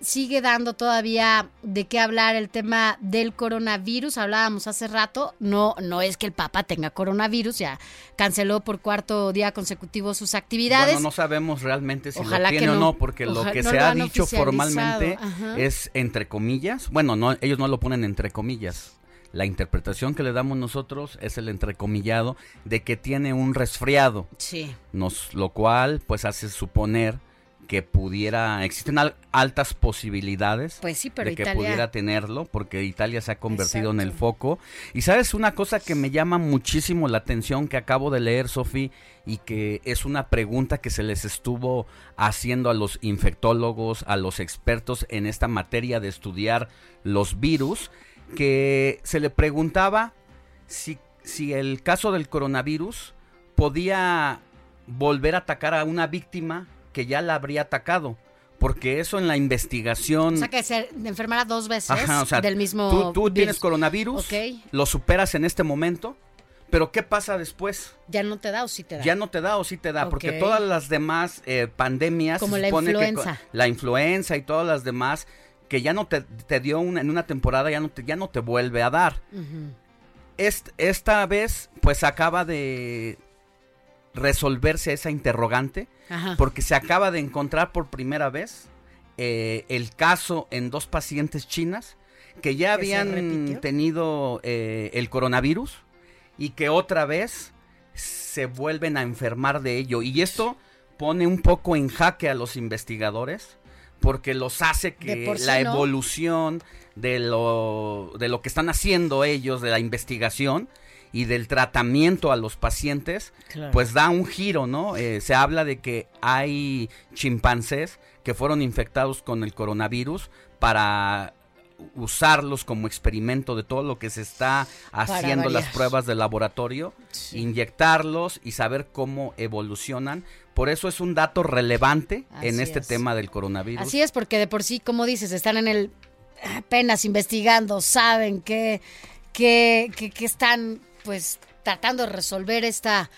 Sigue dando todavía de qué hablar el tema del coronavirus. Hablábamos hace rato. No, no es que el Papa tenga coronavirus. Ya canceló por cuarto día consecutivo sus actividades. Bueno, no sabemos realmente si Ojalá lo tiene que o no. porque Ojalá- lo que no se lo ha dicho formalmente Ajá. es entre comillas. Bueno, no, ellos no lo ponen entre comillas. La interpretación que le damos nosotros es el entrecomillado de que tiene un resfriado, Sí. nos, lo cual pues hace suponer que pudiera, existen al- altas posibilidades Pues sí, pero de que Italia- pudiera tenerlo, porque Italia se ha convertido en el foco. Y sabes una cosa que me llama muchísimo la atención que acabo de leer, Sofi, y que es una pregunta que se les estuvo haciendo a los infectólogos, a los expertos en esta materia de estudiar los virus, que se le preguntaba si, si el caso del coronavirus podía volver a atacar a una víctima que ya la habría atacado. Porque eso en la investigación... O sea que se enfermara dos veces Ajá, o sea, del mismo tú, tú tienes virus. coronavirus, Ok. lo superas en este momento, pero ¿qué pasa después? Ya no te da o sí te da. Ya no te da o sí te da, porque todas las demás eh, pandemias, Como se la supone que influenza. la influenza y todas las demás, que ya no te, te dio una, en una temporada, ya no te, ya no te vuelve a dar. Est- esta vez, pues acaba de resolverse esa interrogante, Ajá. porque se acaba de encontrar por primera vez eh, el caso en dos pacientes chinas que ya ¿Que se habían tenido eh, el coronavirus y que otra vez se vuelven a enfermar de ello. Y esto pone un poco en jaque a los investigadores porque los hace que sí, la ¿no? evolución de lo, de lo que están haciendo ellos, de la investigación y del tratamiento a los pacientes, Claro. pues da un giro, ¿no? Eh, se habla de que hay chimpancés que fueron infectados con el coronavirus para usarlos como experimento de todo lo que se está haciendo las pruebas de laboratorio, inyectarlos y saber cómo evolucionan. Por eso es un dato relevante en este es. tema del coronavirus. Así es, porque de por sí, como dices, están en el apenas investigando, saben que, que, que, que están pues tratando de resolver esta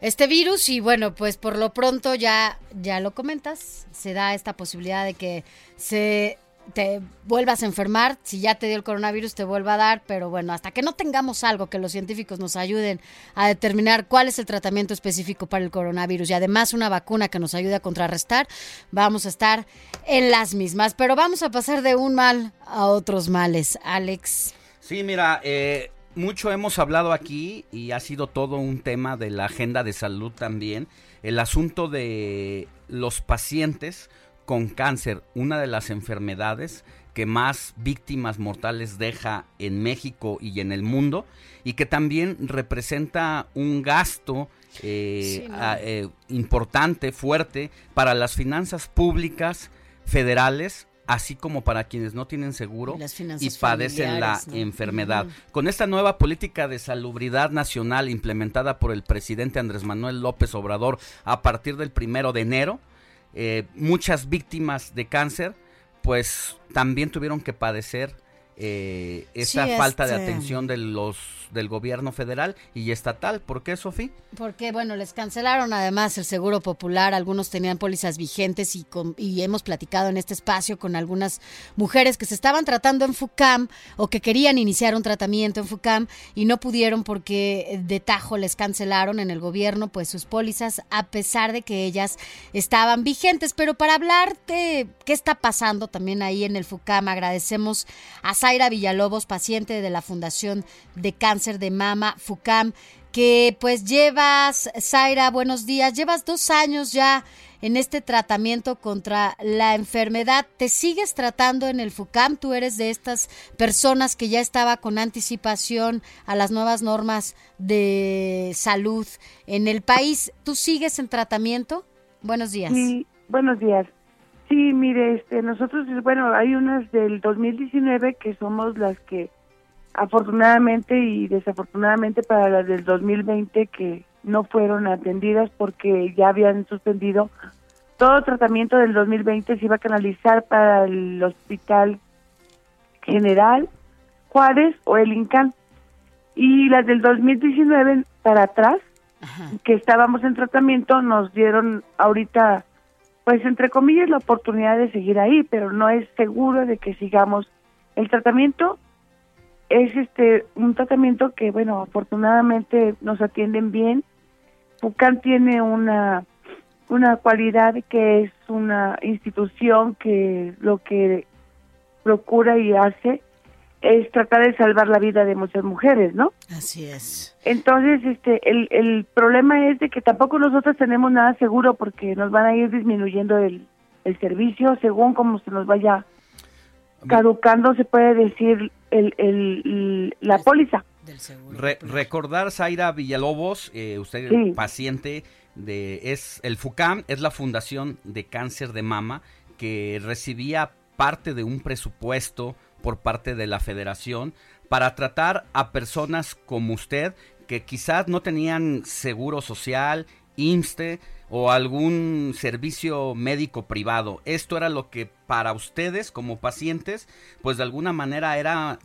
este virus y bueno, pues por lo pronto ya ya lo comentas, se da esta posibilidad de que se te vuelvas a enfermar, si ya te dio el coronavirus te vuelva a dar, pero bueno, hasta que no tengamos algo que los científicos nos ayuden a determinar cuál es el tratamiento específico para el coronavirus y además una vacuna que nos ayude a contrarrestar, vamos a estar en las mismas, pero vamos a pasar de un mal a otros males, Alex. Sí, mira, eh, mucho hemos hablado aquí y ha sido todo un tema de la agenda de salud también. El asunto de los pacientes con cáncer, una de las enfermedades que más víctimas mortales deja en México y en el mundo y que también representa un gasto eh, Sí, ¿no? a- eh, importante, fuerte para las finanzas públicas federales, así como para quienes no tienen seguro Y padecen la enfermedad. Con esta nueva política de salubridad nacional implementada por el presidente Andrés Manuel López Obrador a partir del primero de enero, eh, muchas víctimas de cáncer pues también tuvieron que padecer eh, esta Sí, falta de este- atención de los del gobierno federal y estatal. ¿Por qué, Sofía? Porque, bueno, les cancelaron además el seguro popular, algunos tenían pólizas vigentes y, con- y hemos platicado en este espacio con algunas mujeres que se estaban tratando en FUCAM o que querían iniciar un tratamiento en FUCAM y no pudieron porque de tajo les cancelaron en el gobierno pues sus pólizas a pesar de que ellas estaban vigentes. Pero para hablar de qué está pasando también ahí en el FUCAM, agradecemos a Zaira Villalobos, paciente de la Fundación de Cáncer de Mama FUCAM, que pues llevas, Zaira, buenos días, llevas dos años ya en este tratamiento contra la enfermedad. ¿Te sigues tratando en el FUCAM? ¿Tú eres de estas personas que ya estaba con anticipación a las nuevas normas de salud en el país? ¿Tú sigues en tratamiento? Buenos días. Mm, buenos días. Sí, mire, este, nosotros, bueno, hay unas del 2019 que somos las que afortunadamente y desafortunadamente para las del 2020 que no fueron atendidas porque ya habían suspendido todo tratamiento del 2020 se iba a canalizar para el Hospital General Juárez o el INCAN. Y las del 2019 para atrás que estábamos en tratamiento nos dieron ahorita pues entre comillas la oportunidad de seguir ahí pero no es seguro de que sigamos. El tratamiento es este un tratamiento que bueno afortunadamente nos atienden bien. Pucán tiene una una cualidad que es una institución que lo que procura y hace es tratar de salvar la vida de muchas mujeres, ¿no? Así es. Entonces, este, el, el problema es de que tampoco nosotros tenemos nada seguro porque nos van a ir disminuyendo el, el servicio según como se nos vaya caducando, se puede decir, el, el, la póliza. Del seguro. Re- recordar, Zaira Villalobos, eh, usted Sí. paciente de es el FUCAM, es la Fundación de Cáncer de Mama que recibía parte de un presupuesto por parte de la Federación para tratar a personas como usted que quizás no tenían seguro social, IMSSTE o algún servicio médico privado. Esto era lo que para ustedes como pacientes, pues de alguna manera era,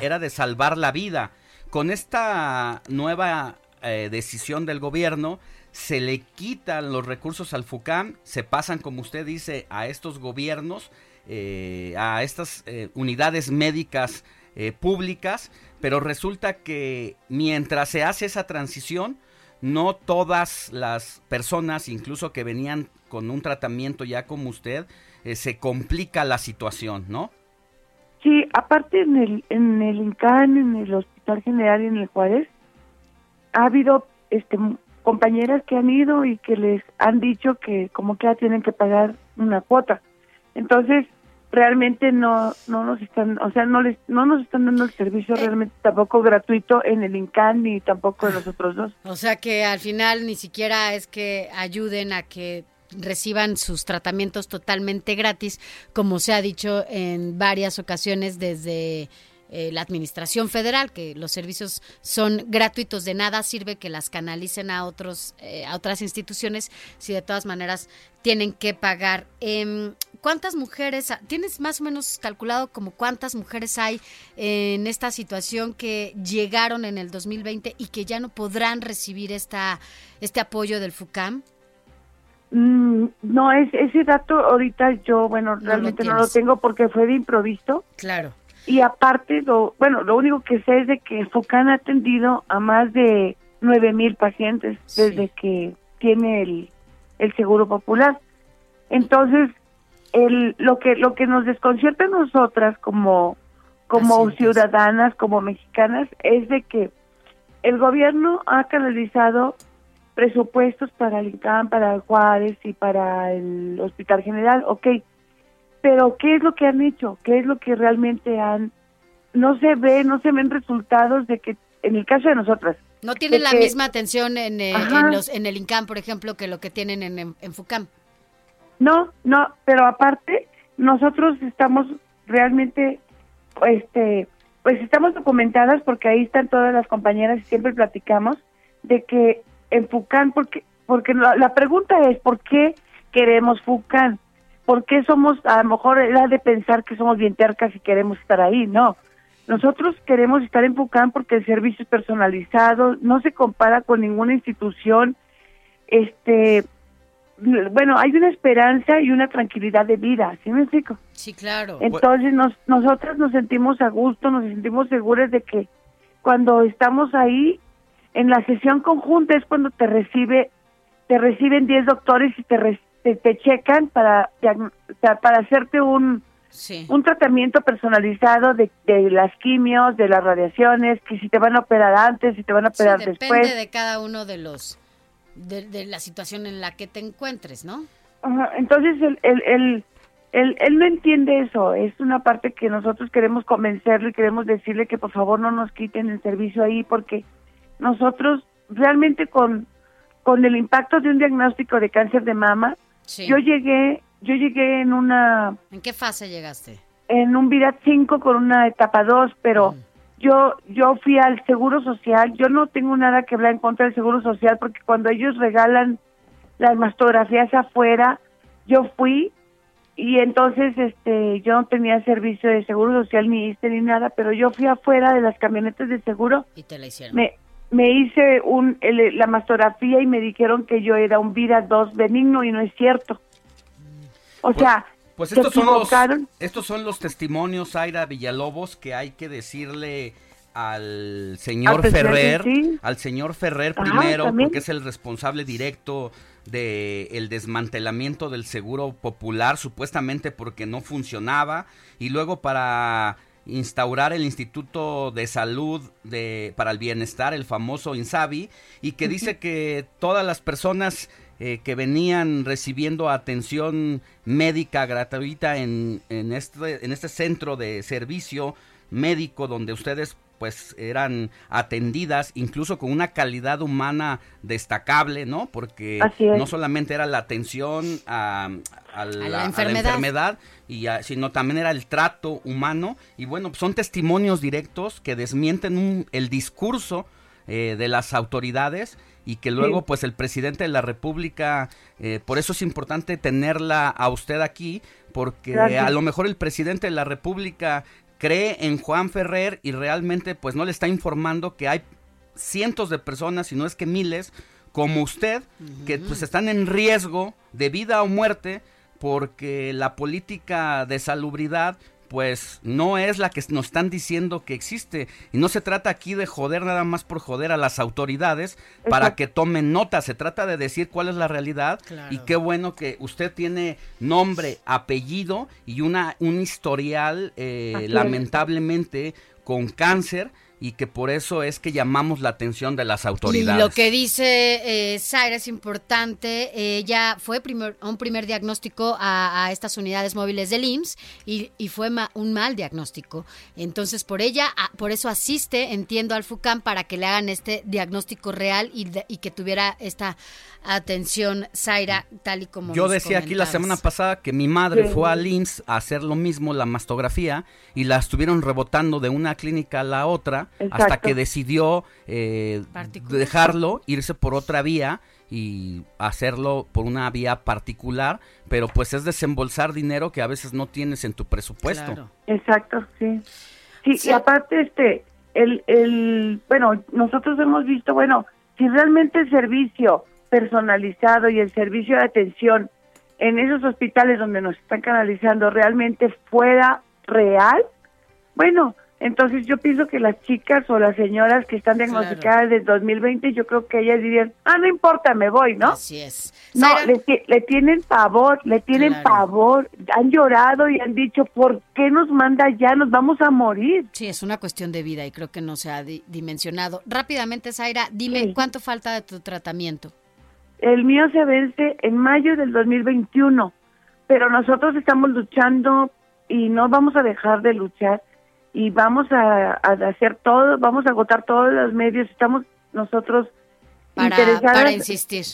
era de salvar la vida. Con esta nueva eh, decisión del gobierno, se le quitan los recursos al FUCAM, se pasan, como usted dice, a estos gobiernos, eh, a estas eh, unidades médicas eh, públicas, pero resulta que mientras se hace esa transición, no todas las personas, incluso que venían con un tratamiento ya como usted, eh, se complica la situación, ¿no? Sí, aparte en el en el INCAN, en el Hospital General y en el Juárez, ha habido este compañeras que han ido y que les han dicho que como que ya tienen que pagar una cuota. Entonces, realmente no no nos están, o sea, no les no nos están dando el servicio realmente tampoco gratuito en el INCAN ni tampoco en los otros dos. O sea que al final ni siquiera es que ayuden a que reciban sus tratamientos totalmente gratis, como se ha dicho en varias ocasiones desde eh, la Administración Federal, que los servicios son gratuitos, de nada sirve que las canalicen a otros eh, a otras instituciones si de todas maneras tienen que pagar. Em, ¿Cuántas mujeres, tienes más o menos calculado como cuántas mujeres hay en esta situación que llegaron en el 2020 y que ya no podrán recibir esta este apoyo del FUCAM? Mm, no, es, ese dato ahorita yo, bueno, realmente no lo tengo porque fue de improviso. Claro. Y aparte, lo, bueno, lo único que sé es de que Focan ha atendido a más de nueve mil pacientes Sí. desde que tiene el, el seguro popular. Entonces, el, lo que lo que nos desconcierta a nosotras como como ciudadanas, como mexicanas, es de que el gobierno ha canalizado presupuestos para el INCAM, para el Juárez y para el Hospital General, ok, pero ¿qué es lo que han hecho? ¿Qué es lo que realmente han... No se ve, no se ven resultados de que, en el caso de nosotras, No tienen la que- misma atención en, eh, en, los, en el INCAM, por ejemplo, que lo que tienen en, en, en FUCAM. No, no, pero aparte nosotros estamos realmente, este, pues estamos documentadas porque ahí están todas las compañeras y siempre platicamos de que en Fucán, porque, porque la, la pregunta es ¿por qué queremos Fucán? ¿Por qué somos, a lo mejor era de pensar que somos bien tercas y queremos estar ahí? No, nosotros queremos estar en Fucán porque el servicio es personalizado, no se compara con ninguna institución, este, bueno, hay una esperanza y una tranquilidad de vida, ¿sí me explico? Sí, claro. Entonces nos, nosotras nos sentimos a gusto, nos sentimos seguras de que cuando estamos ahí en la sesión conjunta es cuando te recibe te reciben 10 doctores y te, re- te, te checan para para hacerte un Sí. un tratamiento personalizado de, de las quimios, de las radiaciones, que si te van a operar antes, si te van a Sí, operar depende después. de cada uno de los de, de la situación en la que te encuentres, ¿no? Ajá, entonces él, él, él, él, él no entiende eso, es una parte que nosotros queremos convencerle y queremos decirle que por favor no nos quiten el servicio ahí porque nosotros realmente con, con el impacto de un diagnóstico de cáncer de mama Sí. Yo llegué, yo llegué en una, ¿En qué fase llegaste? en un Virat 5 con una etapa 2, pero yo, yo fui al Seguro Social. Yo no tengo nada que hablar en contra del Seguro Social porque cuando ellos regalan las mastografías afuera, yo fui y entonces este yo no tenía servicio de seguro social ni ISSSTE ni nada, pero yo fui afuera de las camionetas de seguro, Y te la hicieron. me me hice un el- la mastografía y me dijeron que yo era un Vida 2 benigno y no es cierto. O sea, Pues estos son, los, estos son los testimonios, Zaira Villalobos, que hay que decirle al señor Ferrer, sí. al señor Ferrer Ajá, primero, también. porque es el responsable directo de el desmantelamiento del seguro popular, supuestamente porque no funcionaba, y luego para instaurar el Instituto de Salud de, para el Bienestar, el famoso INSABI, y que dice que todas las personas eh, que venían recibiendo atención médica gratuita en, en, este, en este centro de servicio médico donde ustedes pues eran atendidas incluso con una calidad humana destacable, ¿no? Porque no solamente era la atención a, a la, a la enfermedad. enfermedad, y a- sino también era el trato humano y bueno, son testimonios directos que desmienten un- el discurso eh, de las autoridades y que luego Sí. pues el presidente de la República, eh, por eso es importante tenerla a usted aquí, porque Gracias. a lo mejor el presidente de la República cree en Juan Ferrer y realmente pues no le está informando que hay cientos de personas, si no es que miles, como usted, que pues están en riesgo de vida o muerte porque la política de salubridad pues no es la que nos están diciendo que existe. Y no se trata aquí de joder nada más por joder a las autoridades para que tomen nota. Se trata de decir cuál es la realidad. Claro. Y qué bueno que usted tiene nombre, apellido y una un historial eh, lamentablemente con cáncer y que por eso es que llamamos la atención de las Y autoridades. lo que dice eh, Zaira es importante. Ella fue primer, a un primer diagnóstico a, a estas unidades móviles del IMSS y, y fue ma- un mal diagnóstico. Entonces, por ella, a- por eso asiste, entiendo, al FUCAM para que le hagan este diagnóstico real y, de- y que tuviera esta atención, Zaira, tal y como Yo nos decía aquí la semana pasada que mi madre Sí. fue al IMSS a hacer lo mismo, la mastografía, y la estuvieron rebotando de una clínica a la otra hasta Exacto. que decidió eh, dejarlo, irse por otra vía y hacerlo por una vía particular, pero pues es desembolsar dinero que a veces no tienes en tu presupuesto. Claro. Exacto, sí. Sí, Sí. y aparte, este, el, el, bueno, nosotros hemos visto, bueno, si realmente el servicio personalizado y el servicio de atención en esos hospitales donde nos están canalizando realmente fuera real, bueno, entonces yo pienso que las chicas o las señoras que están diagnosticadas del 2020, yo creo que ellas dirían, ah, no importa, me voy, ¿no? Así es. No, le, ti- le tienen pavor, le tienen Claro. pavor. Han llorado y han dicho, ¿por qué nos manda ya? Nos vamos a morir. Sí, es una cuestión de vida y creo que no se ha di- dimensionado. Rápidamente, Zaira, dime Sí. cuánto falta de tu tratamiento. El mío se vence en mayo del 2021, pero nosotros estamos luchando y no vamos a dejar de luchar y vamos a, a hacer todo, vamos a agotar todos los medios. Estamos nosotros Para, interesadas. para insistir.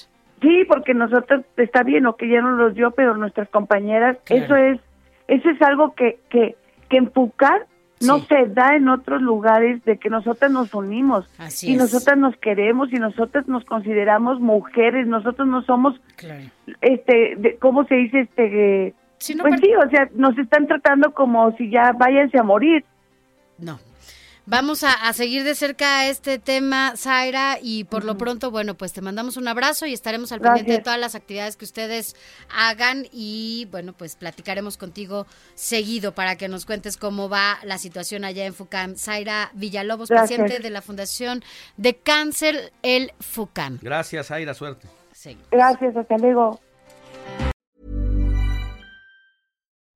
Sí, porque nosotros está bien o que ya no los dio, pero nuestras compañeras, Claro. eso es, eso es algo que que que en Pucar no Sí. se da en otros lugares de que nosotras nos unimos Así y es. nosotras nos queremos y nosotras nos consideramos mujeres, nosotros no somos, Claro. este, de, ¿cómo se dice? Este, eh, no, pues sí, o sea, nos están tratando como si ya váyanse a morir. No. Vamos a, a seguir de cerca este tema, Zaira, y por lo pronto, bueno, pues te mandamos un abrazo y estaremos al pendiente de todas las actividades que ustedes hagan y, bueno, pues platicaremos contigo seguido para que nos cuentes cómo va la situación allá en FUCAM. Zaira Villalobos, Gracias. presidente de la Fundación de Cáncer, el FUCAM. Gracias, Aira, suerte. Seguimos. Gracias, hasta luego.